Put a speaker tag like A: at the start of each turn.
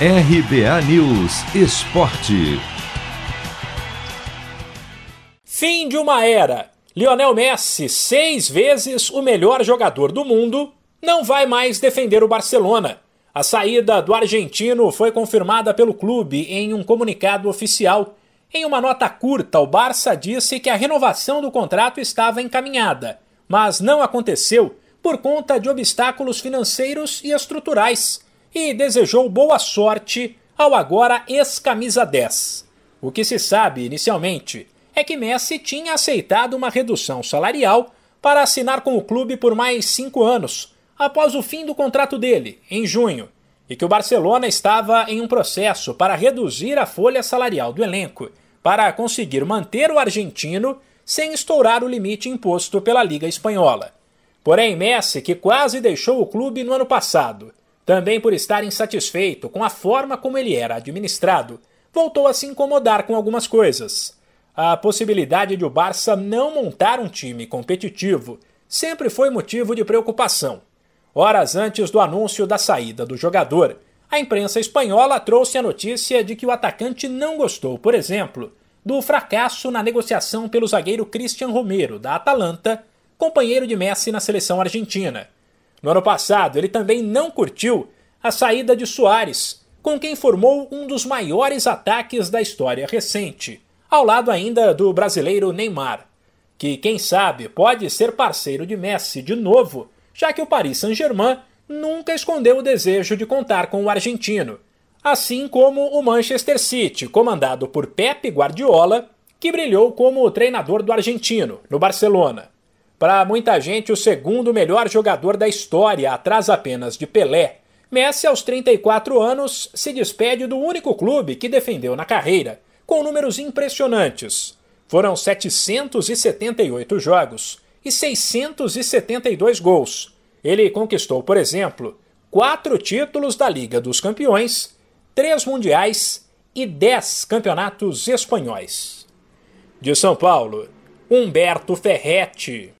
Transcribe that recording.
A: RBA News Esporte.
B: Fim de uma era. Lionel Messi, seis vezes o melhor jogador do mundo, não vai mais defender o Barcelona. A saída do argentino foi confirmada pelo clube em um comunicado oficial. Em uma nota curta, o Barça disse que a renovação do contrato estava encaminhada, mas não aconteceu por conta de obstáculos financeiros e estruturais, e desejou boa sorte ao agora ex-camisa 10. O que se sabe inicialmente é que Messi tinha aceitado uma redução salarial para assinar com o clube por mais cinco anos, após o fim do contrato dele, em junho, e que o Barcelona estava em um processo para reduzir a folha salarial do elenco, para conseguir manter o argentino sem estourar o limite imposto pela Liga Espanhola. Porém, Messi, que quase deixou o clube no ano passado, também por estar insatisfeito com a forma como ele era administrado, voltou a se incomodar com algumas coisas. A possibilidade de o Barça não montar um time competitivo sempre foi motivo de preocupação. Horas antes do anúncio da saída do jogador, a imprensa espanhola trouxe a notícia de que o atacante não gostou, por exemplo, do fracasso na negociação pelo zagueiro Christian Romero, da Atalanta, companheiro de Messi na seleção argentina. No ano passado, ele também não curtiu a saída de Soares, com quem formou um dos maiores ataques da história recente ao lado ainda do brasileiro Neymar, que, quem sabe, pode ser parceiro de Messi de novo, já que o Paris Saint-Germain nunca escondeu o desejo de contar com o argentino, assim como o Manchester City, comandado por Pep Guardiola, que brilhou como treinador do argentino, no Barcelona. Para muita gente, o segundo melhor jogador da história, atrás apenas de Pelé, Messi, aos 34 anos, se despede do único clube que defendeu na carreira com números impressionantes. Foram 778 jogos e 672 gols. Ele conquistou, por exemplo, quatro títulos da Liga dos Campeões, três mundiais e dez campeonatos espanhóis. De São Paulo, Humberto Ferretti.